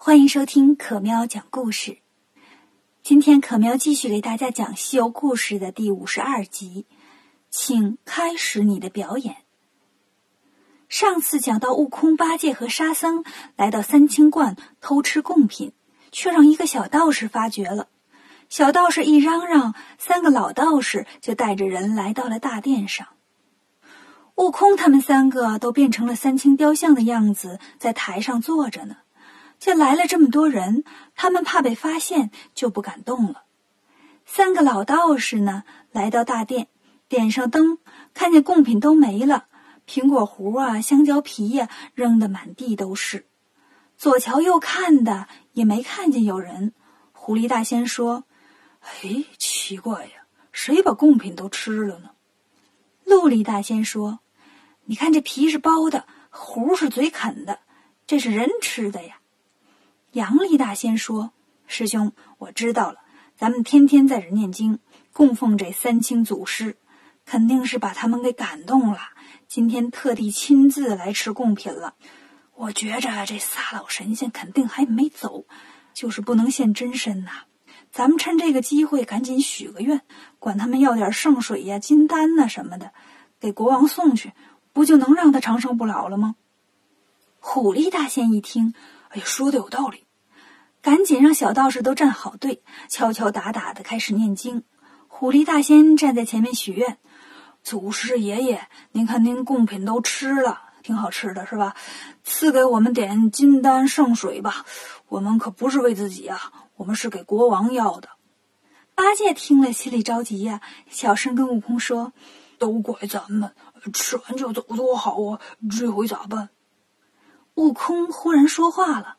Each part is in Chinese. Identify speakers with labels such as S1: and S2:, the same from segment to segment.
S1: 欢迎收听可喵讲故事。今天可喵继续给大家讲《西游故事》的第五十二集，请开始你的表演。上次讲到悟空、八戒和沙僧来到三清观偷吃贡品，却让一个小道士发觉了。小道士一嚷嚷，三个老道士就带着人来到了大殿上。悟空他们三个都变成了三清雕像的样子，在台上坐着呢。见来了这么多人，他们怕被发现，就不敢动了。三个老道士呢，来到大殿，点上灯，看见贡品都没了，苹果核啊、香蕉皮呀，扔得满地都是。左瞧右看的，也没看见有人。狐狸大仙说：“
S2: 哎，奇怪呀，谁把贡品都吃了呢？”
S1: 陆离大仙说：“你看这皮是剥的，核是嘴啃的，这是人吃的呀。”杨力大仙说：“师兄，我知道了。咱们天天在这念经，供奉这三清祖师，肯定是把他们给感动了。今天特地亲自来吃贡品了。我觉着这仨老神仙肯定还没走，就是不能现真身呐。咱们趁这个机会赶紧许个愿，管他们要点圣水呀、金丹呐什么的，给国王送去，不就能让他长生不老了吗？”虎力大仙一听。
S2: 哎呀，说的有道理，
S1: 赶紧让小道士都站好队，敲敲打打的开始念经。狐狸大仙站在前面许愿：“
S2: 祖师爷爷，您看您贡品都吃了，挺好吃的是吧？赐给我们点金丹圣水吧，我们可不是为自己啊，我们是给国王要的。”
S1: 八戒听了心里着急呀，小声跟悟空说：“
S2: 都怪咱们，吃完就走多好啊，这回咋办？”
S1: 悟空忽然说话了：“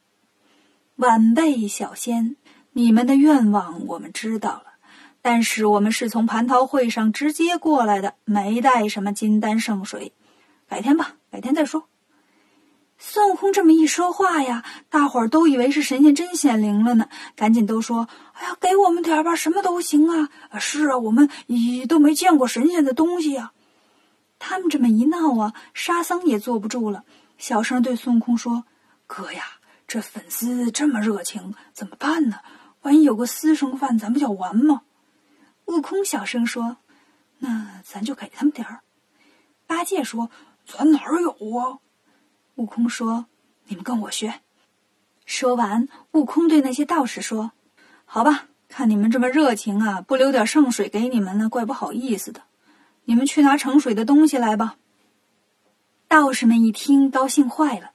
S1: 晚辈小仙，你们的愿望我们知道了，但是我们是从蟠桃会上直接过来的，没带什么金丹圣水，改天吧，改天再说。”孙悟空这么一说话呀，大伙儿都以为是神仙真显灵了呢，赶紧都说：“哎呀，给我们点吧，什么都行啊！”“
S2: 是啊，我们一都没见过神仙的东西呀。”
S1: 他们这么一闹啊，沙僧也坐不住了。小声对孙悟空说：“
S2: 哥呀，这粉丝这么热情，怎么办呢？万一有个私生饭，咱不就完吗？”
S1: 悟空小声说：“那咱就给他们点儿。”
S2: 八戒说：“咱哪儿有啊？”
S1: 悟空说：“你们跟我学。”说完，悟空对那些道士说：“好吧，看你们这么热情啊，不留点圣水给你们呢，怪不好意思的。你们去拿盛水的东西来吧。”道士们一听，高兴坏了。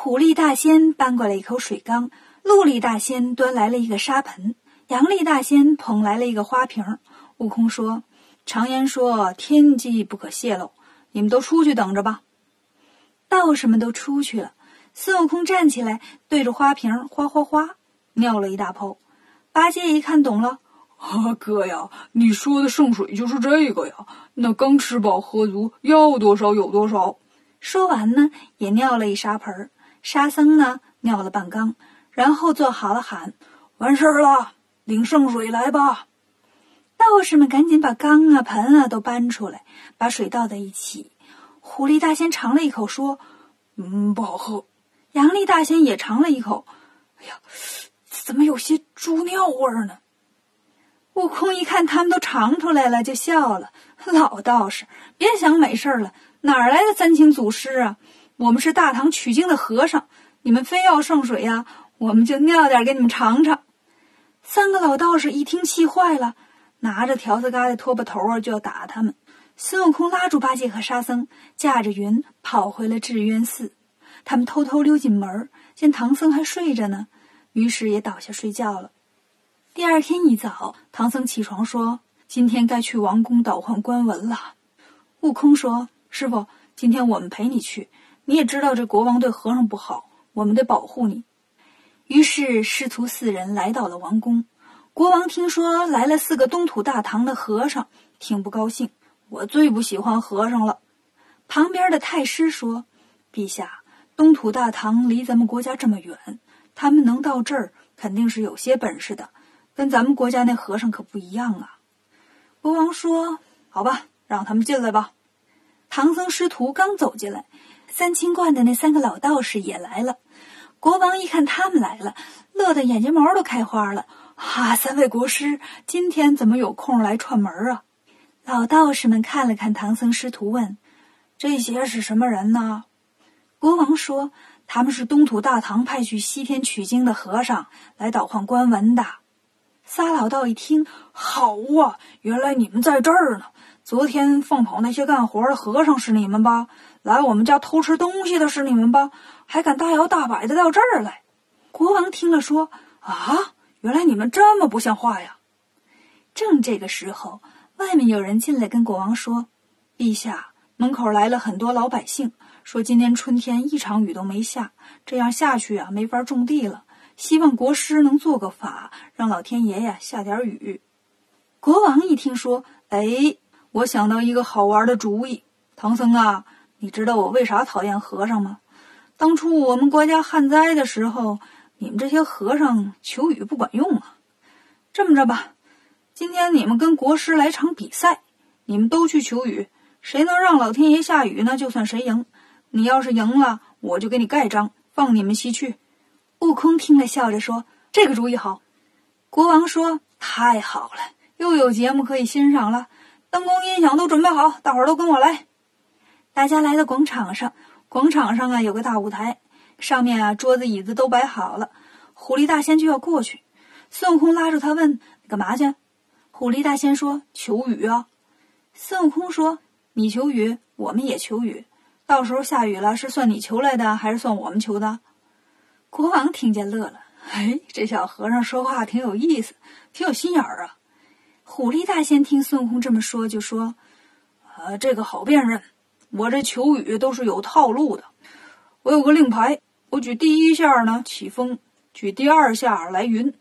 S1: 虎力大仙搬过来一口水缸，陆力大仙端来了一个沙盆，杨力大仙捧来了一个花瓶。悟空说：“常言说，天机不可泄露，你们都出去等着吧。”道士们都出去了。孙悟空站起来，对着花瓶哗哗哗尿了一大泡。八戒一看懂了：“
S2: 啊，哥呀，你说的圣水就是这个呀？那刚吃饱喝足，要多少有多少。”
S1: 说完呢，也尿了一沙盆。沙僧呢，尿了半缸，然后做好了喊：“
S2: 完事儿了，领圣水来吧！”
S1: 道士们赶紧把缸啊、盆啊都搬出来，把水倒在一起。狐狸大仙尝了一口，说：“
S2: 嗯，不好喝。”
S1: 杨丽大仙也尝了一口，“
S2: 哎呀，怎么有些猪尿味儿呢？”
S1: 悟空一看他们都尝出来了，就笑了：“老道士，别想美事儿了。”哪儿来的三清祖师啊？我们是大唐取经的和尚，你们非要圣水呀？我们就尿点给你们尝尝。三个老道士一听气坏了，拿着条子疙瘩、拖把头啊就要打他们。孙悟空拉住八戒和沙僧，驾着云跑回了智渊寺。他们偷偷溜进门，见唐僧还睡着呢，于是也倒下睡觉了。第二天一早，唐僧起床说：“今天该去王宫倒换官文了。”悟空说。师傅，今天我们陪你去。你也知道这国王对和尚不好，我们得保护你。于是师徒四人来到了王宫。国王听说来了四个东土大唐的和尚，挺不高兴。我最不喜欢和尚了。旁边的太师说：“陛下，东土大唐离咱们国家这么远，他们能到这儿，肯定是有些本事的，跟咱们国家那和尚可不一样啊。”国王说：“好吧，让他们进来吧。”唐僧师徒刚走进来，三清观的那三个老道士也来了。国王一看他们来了，乐得眼睫毛都开花了。哈，三位国师，今天怎么有空来串门啊？老道士们看了看唐僧师徒，问：“这些是什么人呢？”国王说：“他们是东土大唐派去西天取经的和尚，来倒换官文的。”仨老道一听，好啊，原来你们在这儿呢。昨天放跑那些干活的和尚是你们吧？来我们家偷吃东西的是你们吧？还敢大摇大摆的到这儿来？国王听了说：“啊，原来你们这么不像话呀！”正这个时候，外面有人进来跟国王说：“陛下，门口来了很多老百姓，说今年春天一场雨都没下，这样下去啊，没法种地了。希望国师能做个法，让老天爷呀下点雨。”国王一听说，哎。我想到一个好玩的主意，唐僧啊，你知道我为啥讨厌和尚吗？当初我们国家旱灾的时候，你们这些和尚求雨不管用啊。这么着吧，今天你们跟国师来场比赛，你们都去求雨，谁能让老天爷下雨呢？就算谁赢。你要是赢了，我就给你盖章，放你们西去。悟空听了，笑着说：“这个主意好。”国王说：“太好了，又有节目可以欣赏了。”灯光音响都准备好，大伙儿都跟我来。大家来到广场上，广场上啊有个大舞台，上面啊桌子椅子都摆好了。狐狸大仙就要过去，孙悟空拉住他问：“你干嘛去？”狐狸大仙说：“求雨啊。”孙悟空说：“你求雨，我们也求雨。到时候下雨了，是算你求来的，还是算我们求的？”国王听见乐了：“哎，这小和尚说话挺有意思，挺有心眼儿啊。”狐狸大仙听孙悟空这么说，就说：“啊，这个好辨认。我这求雨都是有套路的。我有个令牌，我举第一下呢起风，举第二下来云，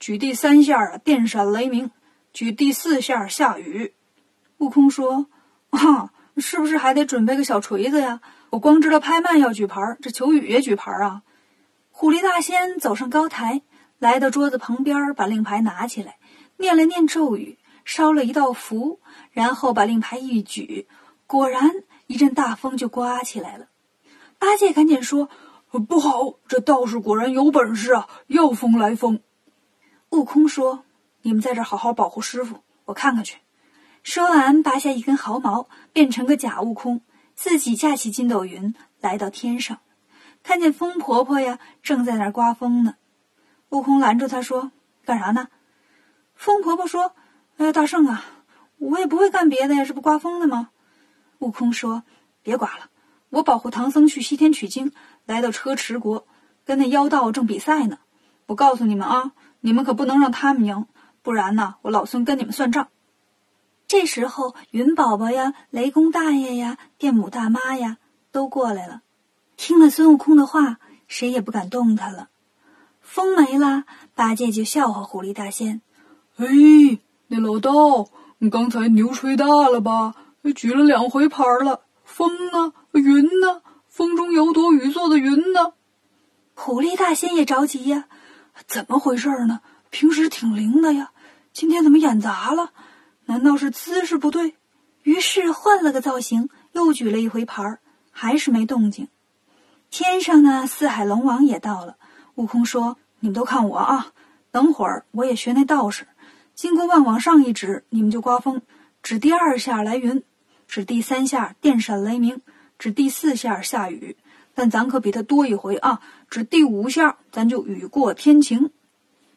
S1: 举第三下啊电闪雷鸣，举第四下下雨。”悟空说：“啊，是不是还得准备个小锤子呀？我光知道拍卖要举牌，这求雨也举牌啊？”狐狸大仙走上高台，来到桌子旁边，把令牌拿起来。念了念咒语，烧了一道符，然后把令牌一举，果然一阵大风就刮起来了。八戒赶紧说：“不好，这道士果然有本事啊，要风来风。”悟空说：“你们在这好好保护师傅，我看看去。”说完，拔下一根毫毛，变成个假悟空，自己架起筋斗云来到天上，看见风婆婆呀正在那儿刮风呢。悟空拦住他说：“干啥呢？”风婆婆说：“哎呀，大圣啊，我也不会干别的呀，这不刮风的吗？”悟空说：“别刮了，我保护唐僧去西天取经，来到车迟国，跟那妖道正比赛呢。我告诉你们啊，你们可不能让他们赢，不然呢，我老孙跟你们算账。”这时候，云宝宝呀、雷公大爷呀、电母大妈呀都过来了，听了孙悟空的话，谁也不敢动他了。风没了，八戒就笑话狐狸大仙。哎，那老道，你刚才牛吹大了吧？举了两回牌了，风呢？云呢？风中有朵雨做的云呢？狐狸大仙也着急呀，怎么回事呢？平时挺灵的呀，今天怎么演砸了？难道是姿势不对？于是换了个造型，又举了一回牌，还是没动静。天上呢，四海龙王也到了。悟空说：“你们都看我啊，等会儿我也学那道士。”金箍棒往上一指，你们就刮风；指第二下来云，指第三下电闪雷鸣，指第四下下雨。但咱可比他多一回啊！指第五下，咱就雨过天晴。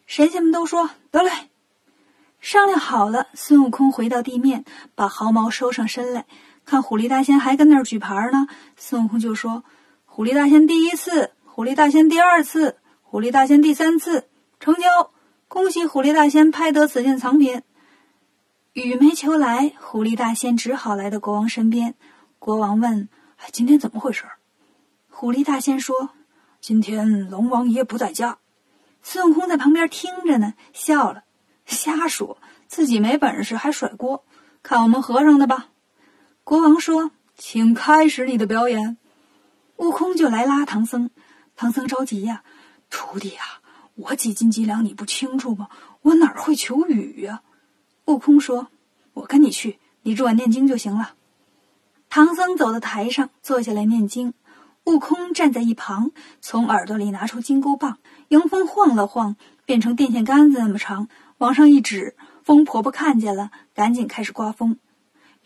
S1: 神仙们都说得嘞，商量好了。孙悟空回到地面，把毫毛收上身来，看虎力大仙还跟那儿举牌呢。孙悟空就说：“虎力大仙第一次，虎力大仙第二次，虎力大仙第三次，成交。”恭喜虎力大仙拍得此件藏品。雨没求来，狐狸大仙只好来到国王身边。国王问：“今天怎么回事？”狐狸大仙说：“今天龙王爷不在家。”孙悟空在旁边听着呢，笑了：“瞎说，自己没本事还甩锅，看我们和尚的吧。”国王说：“请开始你的表演。”悟空就来拉唐僧，唐僧着急呀：“徒弟呀！”我几斤几两你不清楚吗？我哪会求雨呀？悟空说：“我跟你去，你只管念经就行了。”唐僧走到台上，坐下来念经。悟空站在一旁，从耳朵里拿出金箍棒，迎风晃了晃，变成电线杆子那么长，往上一指。风婆婆看见了，赶紧开始刮风。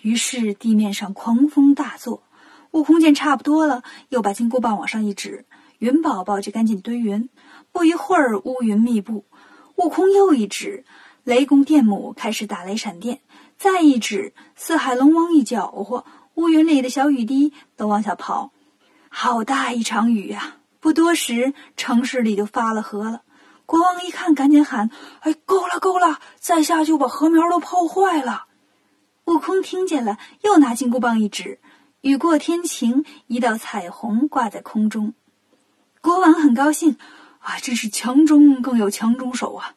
S1: 于是地面上狂风大作。悟空见差不多了，又把金箍棒往上一指，云宝宝就赶紧堆云。不一会儿，乌云密布。悟空又一指，雷公电母开始打雷闪电。再一指，四海龙王一搅和，乌云里的小雨滴都往下跑。好大一场雨呀！不多时，城市里就发了河了。国王一看，赶紧喊：“哎，够了，够了！再下就把禾苗都泡坏了。”悟空听见了，又拿金箍棒一指，雨过天晴，一道彩虹挂在空中。国王很高兴，啊，真是强中更有强中手啊！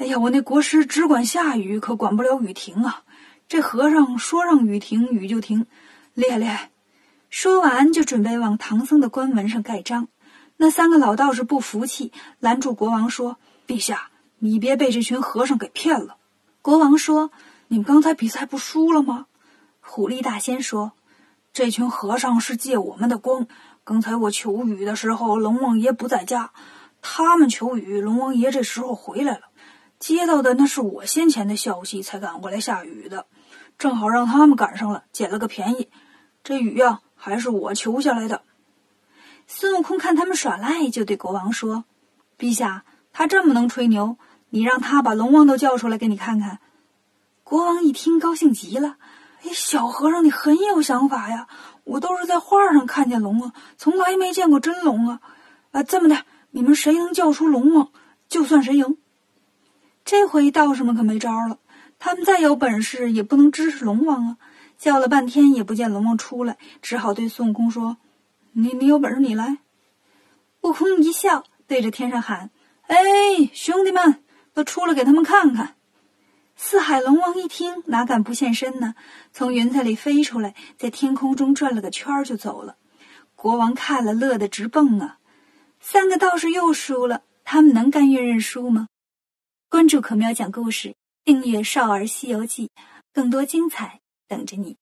S1: 哎呀，我那国师只管下雨，可管不了雨停啊！这和尚说让雨停，雨就停，厉害厉害！说完，就准备往唐僧的官文上盖章。那三个老道士不服气，拦住国王说：“陛下，你别被这群和尚给骗了。”国王说：“你们刚才比赛不输了吗？”虎力大仙说：“这群和尚是借我们的光。刚才我求雨的时候，龙王爷不在家；他们求雨，龙王爷这时候回来了。接到的那是我先前的消息，才赶过来下雨的，正好让他们赶上了，捡了个便宜。这雨呀。”还是我求下来的。孙悟空看他们耍赖，就对国王说：“陛下，他这么能吹牛，你让他把龙王都叫出来给你看看。”国王一听，高兴极了：“哎，小和尚，你很有想法呀！我都是在画上看见龙啊，从来没见过真龙啊！啊，这么的，你们谁能叫出龙王，就算谁赢。”这回道士们可没招了，他们再有本事，也不能支持龙王啊。叫了半天也不见龙王出来，只好对孙悟空说：“你你有本事你来。”悟空一笑，对着天上喊：“哎，兄弟们，都出来给他们看看！”四海龙王一听，哪敢不现身呢？从云彩里飞出来，在天空中转了个圈就走了。国王看了，乐得直蹦啊！三个道士又输了，他们能甘愿认输吗？关注可喵讲故事，订阅《少儿西游记》，更多精彩。等着你。